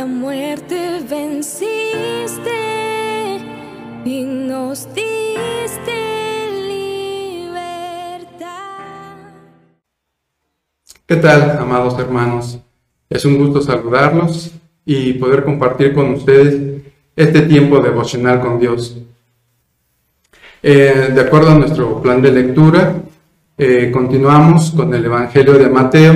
la muerte venciste y nos diste libertad. ¿Qué tal, amados hermanos? Es un gusto saludarlos y poder compartir con ustedes este tiempo devocional con Dios. Eh, de acuerdo a nuestro plan de lectura, eh, continuamos con el Evangelio de Mateo,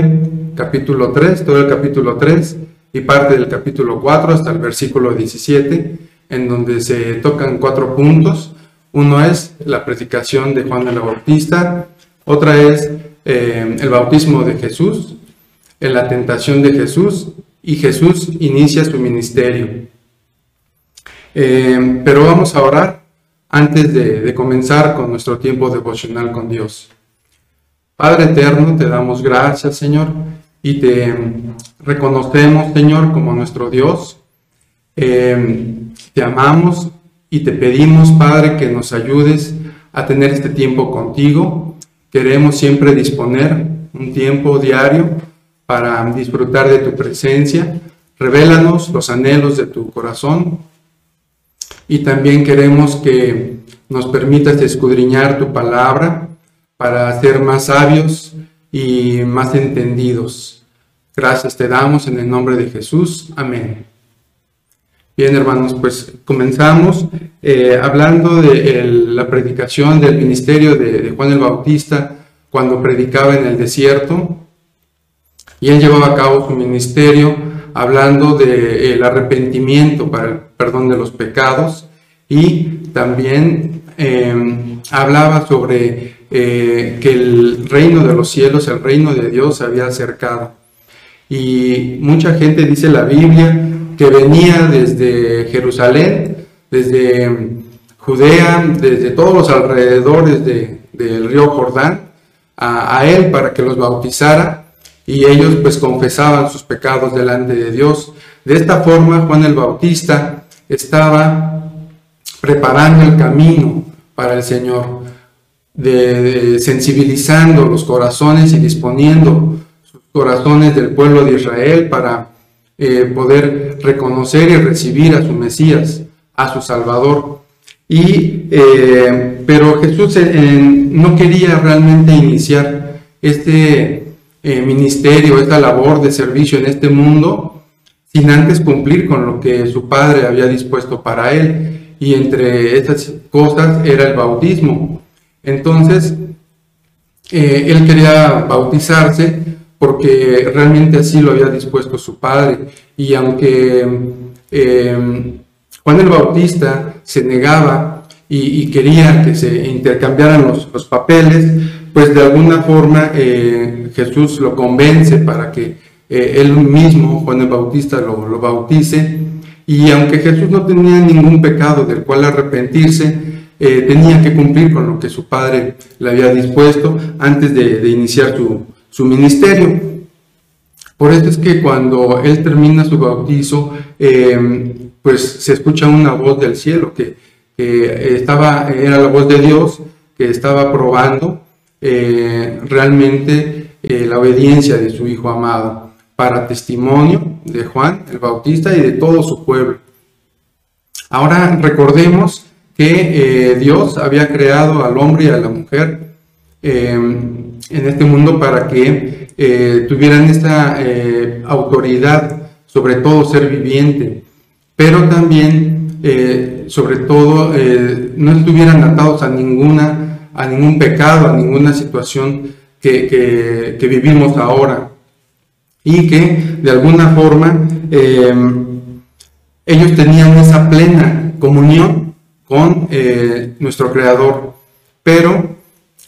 capítulo 3, todo el capítulo 3 y parte del capítulo 4 hasta el versículo 17, en donde se tocan cuatro puntos. Uno es la predicación de Juan el Bautista, otra es eh, el bautismo de Jesús, en la tentación de Jesús y Jesús inicia su ministerio. Eh, pero vamos a orar antes de, de comenzar con nuestro tiempo devocional con Dios. Padre eterno, te damos gracias, Señor, y te reconocemos, Señor, como nuestro Dios. Eh, te amamos y te pedimos, Padre, que nos ayudes a tener este tiempo contigo. Queremos siempre disponer un tiempo diario para disfrutar de tu presencia. Revélanos los anhelos de tu corazón y también queremos que nos permitas escudriñar tu palabra para ser más sabios y más entendidos. Gracias te damos en el nombre de Jesús. Amén. Bien, hermanos, pues comenzamos eh, hablando de la predicación del ministerio de, Juan el Bautista cuando predicaba en el desierto. Y él llevaba a cabo su ministerio hablando del arrepentimiento para el perdón de los pecados y también eh, hablaba sobre eh, que el reino de los cielos, el reino de Dios se había acercado. Y mucha gente dice la Biblia que venía desde Jerusalén, desde mm, Judea, desde todos los alrededores del río Jordán, a, a, él para que los bautizara y ellos pues confesaban sus pecados delante de Dios. De esta forma Juan el Bautista estaba preparando el camino para el Señor de, sensibilizando los corazones y disponiendo corazones del pueblo de Israel para eh, poder reconocer y recibir a su Mesías, a su Salvador. Y, eh, pero Jesús no quería realmente iniciar este eh, ministerio, esta labor de servicio en este mundo, sin antes cumplir con lo que su Padre había dispuesto para él. Y entre estas cosas era el bautismo. Entonces, eh, él quería bautizarse porque realmente así lo había dispuesto su padre. Y aunque eh, Juan el Bautista se negaba y, quería que se intercambiaran los, papeles, pues de alguna forma eh, Jesús lo convence para que él mismo, Juan el Bautista, lo, lo bautice. Y aunque Jesús no tenía ningún pecado del cual arrepentirse, eh, tenía que cumplir con lo que su padre le había dispuesto antes de, iniciar su, ministerio. Por eso es que cuando él termina su bautizo, eh, pues se escucha una voz del cielo que, estaba, era la voz de Dios que estaba probando eh, realmente la obediencia de su hijo amado para testimonio de Juan el Bautista y de todo su pueblo. Ahora recordemos que eh, Dios había creado al hombre y a la mujer eh, en este mundo para que eh, tuvieran esta autoridad sobre todo ser viviente, pero también sobre todo no estuvieran atados a ninguna a ningún pecado, a ninguna situación que vivimos ahora. Y que de alguna forma ellos tenían esa plena comunión eh, nuestro Creador. Pero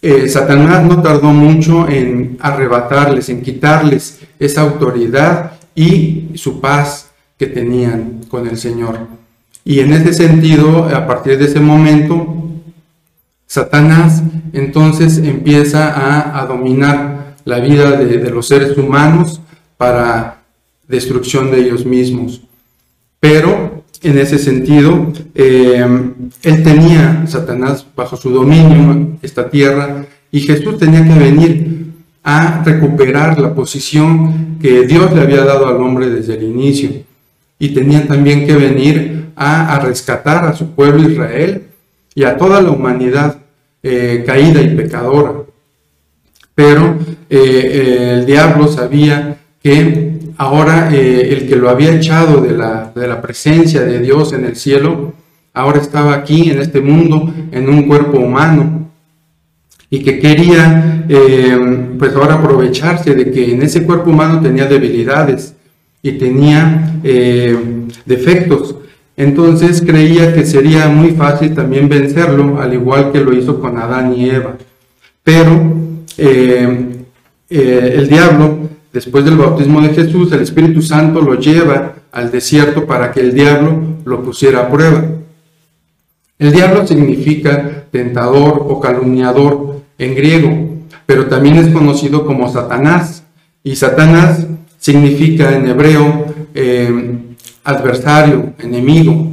eh, Satanás no tardó mucho en arrebatarles, en quitarles esa autoridad y su paz que tenían con el Señor. Y en ese sentido, a partir de ese momento, Satanás entonces empieza a, dominar la vida de, de, los seres humanos para destrucción de ellos mismos. Pero en ese sentido, eh, él tenía Satanás bajo su dominio, esta tierra, y Jesús tenía que venir a recuperar la posición que Dios le había dado al hombre desde el inicio. y tenían también que venir a, rescatar a su pueblo Israel y a toda la humanidad eh, caída y pecadora. Pero eh, el diablo sabía que ahora el que lo había echado de la, de la presencia de Dios en el cielo, ahora estaba aquí en este mundo en un cuerpo humano y que quería eh, pues ahora aprovecharse de que en ese cuerpo humano tenía debilidades y tenía eh, defectos. Entonces creía que sería muy fácil también vencerlo, al igual que lo hizo con Adán y Eva. Pero eh, el diablo, después del bautismo de Jesús, el Espíritu Santo lo lleva al desierto para que el diablo lo pusiera a prueba. El diablo significa tentador o calumniador en griego, pero también es conocido como Satanás. Y Satanás significa en hebreo eh, adversario, enemigo.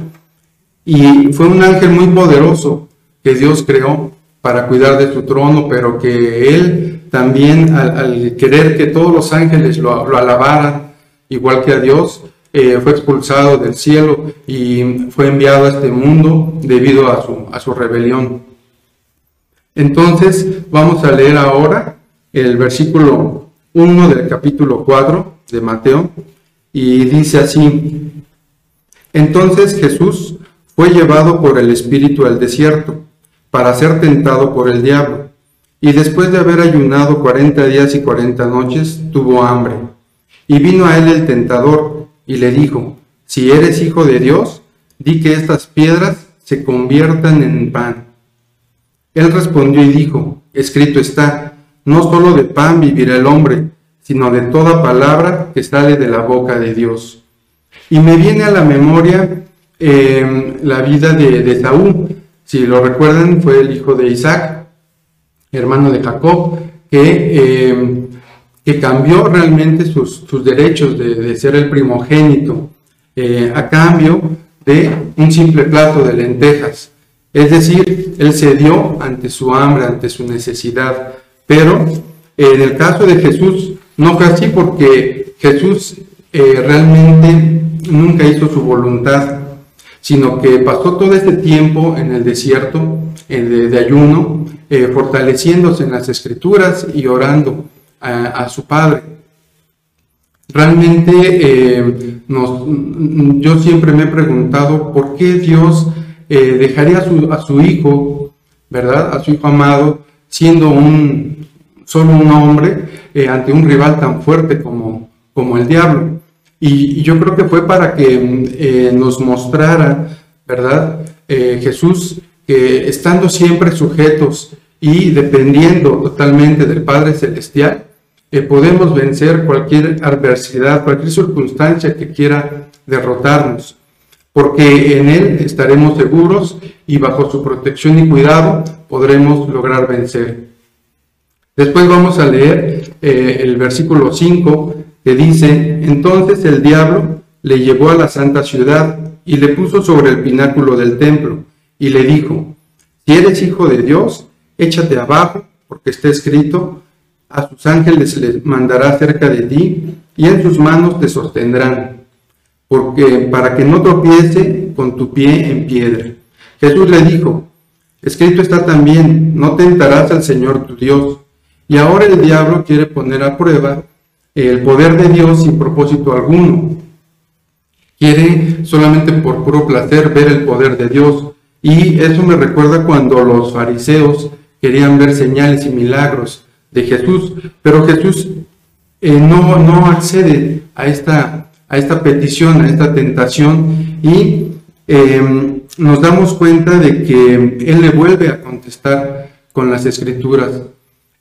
Y fue un ángel muy poderoso que Dios creó para cuidar de su trono, pero que él también al, querer que todos los ángeles lo, alabaran, igual que a Dios, eh, fue expulsado del cielo y fue enviado a este mundo debido a su, a su rebelión. Entonces vamos a leer ahora el versículo 1 del capítulo 4 de Mateo y dice así, entonces Jesús fue llevado por el Espíritu al desierto para ser tentado por el diablo y después de haber ayunado cuarenta días y cuarenta noches tuvo hambre y vino a él el tentador y le dijo, si eres hijo de Dios, di que estas piedras se conviertan en pan. Él respondió y dijo, escrito está, no solo de pan vivirá el hombre, sino de toda palabra que sale de la boca de Dios. Y me viene a la memoria em, la vida de, Saúl. Si lo recuerdan, fue el hijo de Isaac, hermano de Jacob, que em, que cambió realmente sus, derechos de, ser el primogénito eh, a cambio de un simple plato de lentejas. Es decir, él cedió ante su hambre, ante su necesidad. Pero en el caso de Jesús no fue así porque Jesús eh, realmente nunca hizo su voluntad, sino que pasó todo este tiempo en el desierto de, ayuno, eh, fortaleciéndose en las escrituras y orando a, su padre. Realmente eh, yo siempre me he preguntado por qué Dios eh, dejaría a su, a su, hijo, ¿verdad? A su hijo amado, siendo un, solo un hombre ante un rival tan fuerte como, como el diablo. Y, yo creo que fue para que nos mostrara, ¿verdad? Jesús, que estando siempre sujetos y dependiendo totalmente del Padre Celestial, podemos vencer cualquier adversidad, cualquier circunstancia que quiera derrotarnos, porque en Él estaremos seguros y bajo su protección y cuidado podremos lograr vencer. Después vamos a leer eh, el versículo 5 que dice, entonces el diablo le llevó a la santa ciudad y le puso sobre el pináculo del templo y le dijo, si eres hijo de Dios, échate abajo, porque está escrito, a sus ángeles les mandará cerca de ti y en sus manos te sostendrán, porque para que no tropiece con tu pie en piedra. Jesús le dijo, escrito está también, no tentarás al Señor tu Dios. Y ahora el diablo quiere poner a prueba el poder de Dios sin propósito alguno. Quiere solamente por puro placer ver el poder de Dios. Y eso me recuerda cuando los fariseos querían ver señales y milagros de Jesús, pero Jesús eh, no, no accede a esta, a esta petición, a esta tentación y em, nos damos cuenta de que Él le vuelve a contestar con las escrituras.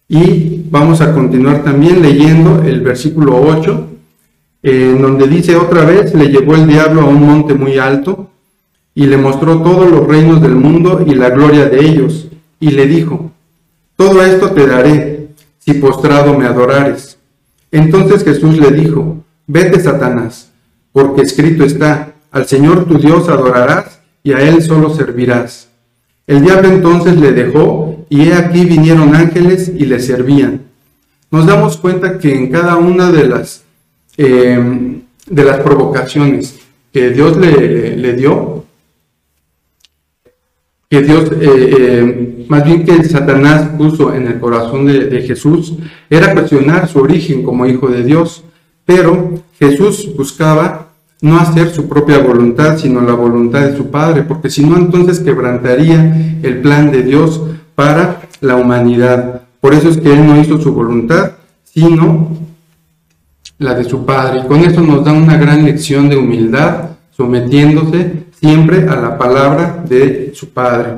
Y vamos a continuar también leyendo el versículo 8, en donde dice otra vez, le llevó el diablo a un monte muy alto y le mostró todos los reinos del mundo y la gloria de ellos, y le dijo, todo esto te daré si postrado me adorares. Entonces Jesús le dijo, vete Satanás, porque escrito está, al Señor tu Dios adorarás y a Él solo servirás. El diablo entonces le dejó y he aquí vinieron ángeles y le servían. Nos damos cuenta que en cada una de las, em, de las provocaciones que Dios le, le dio, que Dios, eh, eh, más bien que Satanás puso en el corazón de, Jesús, era cuestionar su origen como hijo de Dios, pero Jesús buscaba no hacer su propia voluntad, sino la voluntad de su Padre, porque si no, entonces quebrantaría el plan de Dios para la humanidad. Por eso es que Él no hizo su voluntad, sino la de su Padre. Y con eso nos da una gran lección de humildad, sometiéndose siempre a la palabra de su Padre.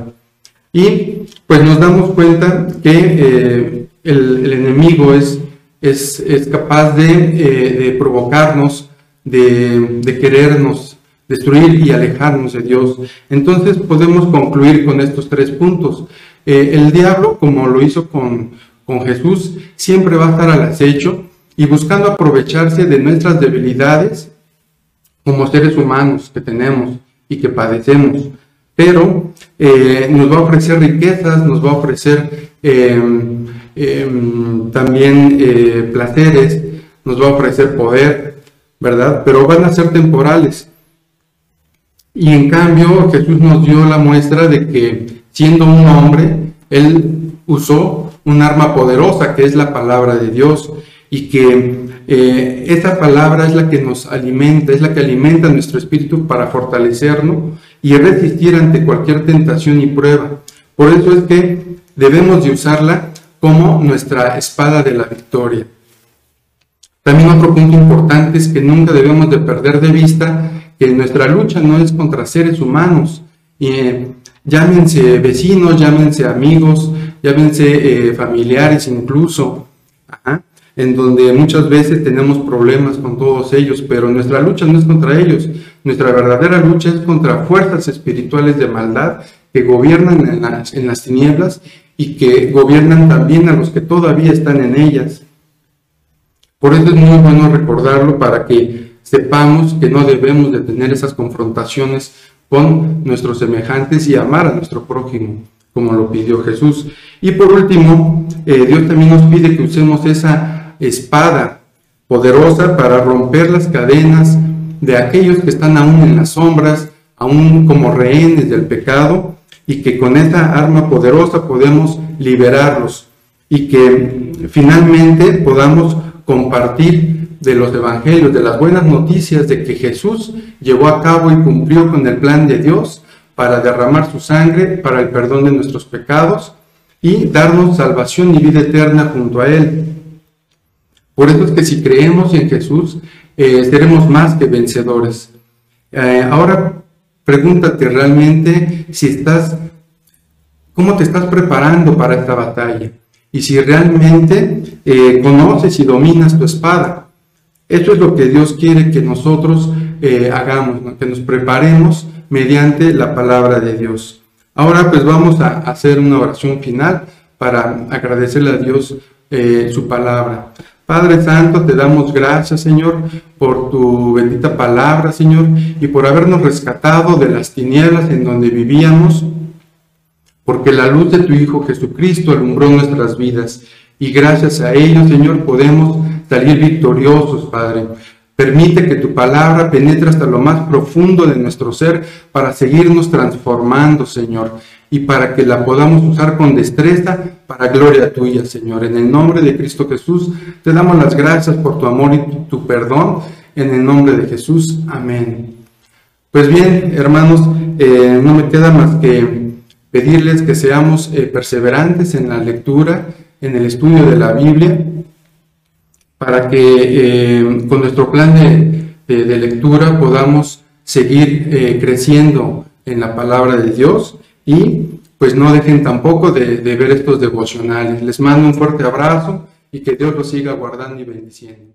Y pues nos damos cuenta que eh, el, enemigo es, es, capaz eh, de, provocarnos, de, de, querernos destruir y alejarnos de Dios. Entonces podemos concluir con estos tres puntos. Eh, el diablo, como lo hizo con, con Jesús, siempre va a estar al acecho y buscando aprovecharse de nuestras debilidades como seres humanos que tenemos y que padecemos. Pero eh, nos va a ofrecer riquezas, nos va a ofrecer em, em, también eh, placeres, nos va a ofrecer poder, ¿verdad? Pero van a ser temporales. Y en cambio Jesús nos dio la muestra de que siendo un hombre, Él usó un arma poderosa que es la palabra de Dios y que eh, esa palabra es la que nos alimenta, es la que alimenta nuestro espíritu para fortalecernos y resistir ante cualquier tentación y prueba. Por eso es que debemos de usarla como nuestra espada de la victoria. También otro punto importante es que nunca debemos de perder de vista que nuestra lucha no es contra seres humanos, eh, llámense vecinos, llámense amigos, llámense eh, familiares incluso en donde muchas veces tenemos problemas con todos ellos, pero nuestra lucha no es contra ellos, nuestra verdadera lucha es contra fuerzas espirituales de maldad que gobiernan en las, en las tinieblas y que gobiernan también a los que todavía están en ellas. Por eso es muy bueno recordarlo para que sepamos que no debemos de tener esas confrontaciones con nuestros semejantes y amar a nuestro prójimo, como lo pidió Jesús. Y por último, eh, Dios también nos pide que usemos esa espada poderosa para romper las cadenas de aquellos que están aún en las sombras, aún como rehenes del pecado, y que con esta arma poderosa podemos liberarlos y que finalmente podamos compartir de los evangelios, de las buenas noticias de que Jesús llevó a cabo y cumplió con el plan de Dios para derramar su sangre para el perdón de nuestros pecados y darnos salvación y vida eterna junto a Él. Por eso es que si creemos en Jesús, eh, seremos más que vencedores. Eh, ahora pregúntate realmente si estás, cómo te estás preparando para esta batalla y si realmente eh, conoces y dominas tu espada. Esto es lo que Dios quiere que nosotros hagamos, que nos preparemos mediante la palabra de Dios. Ahora pues vamos a hacer una oración final para agradecerle a Dios su palabra. Padre Santo, te damos gracias, Señor, por tu bendita palabra, Señor, y por habernos rescatado de las tinieblas en donde vivíamos, porque la luz de tu Hijo Jesucristo alumbró nuestras vidas, y gracias a ello, Señor, podemos salir victoriosos, Padre. Permite que tu palabra penetre hasta lo más profundo de nuestro ser para seguirnos transformando, Señor, y para que la podamos usar con destreza para gloria tuya, Señor. En el nombre de Cristo Jesús, te damos las gracias por tu amor y tu, perdón. En el nombre de Jesús, amén. Pues bien, hermanos, eh, no me queda más que pedirles que seamos eh, perseverantes en la lectura, en el estudio de la Biblia, para que eh, con nuestro plan de, lectura podamos seguir creciendo en la palabra de Dios y pues no dejen tampoco de, ver estos devocionales. Les mando un fuerte abrazo y que Dios los siga guardando y bendiciendo.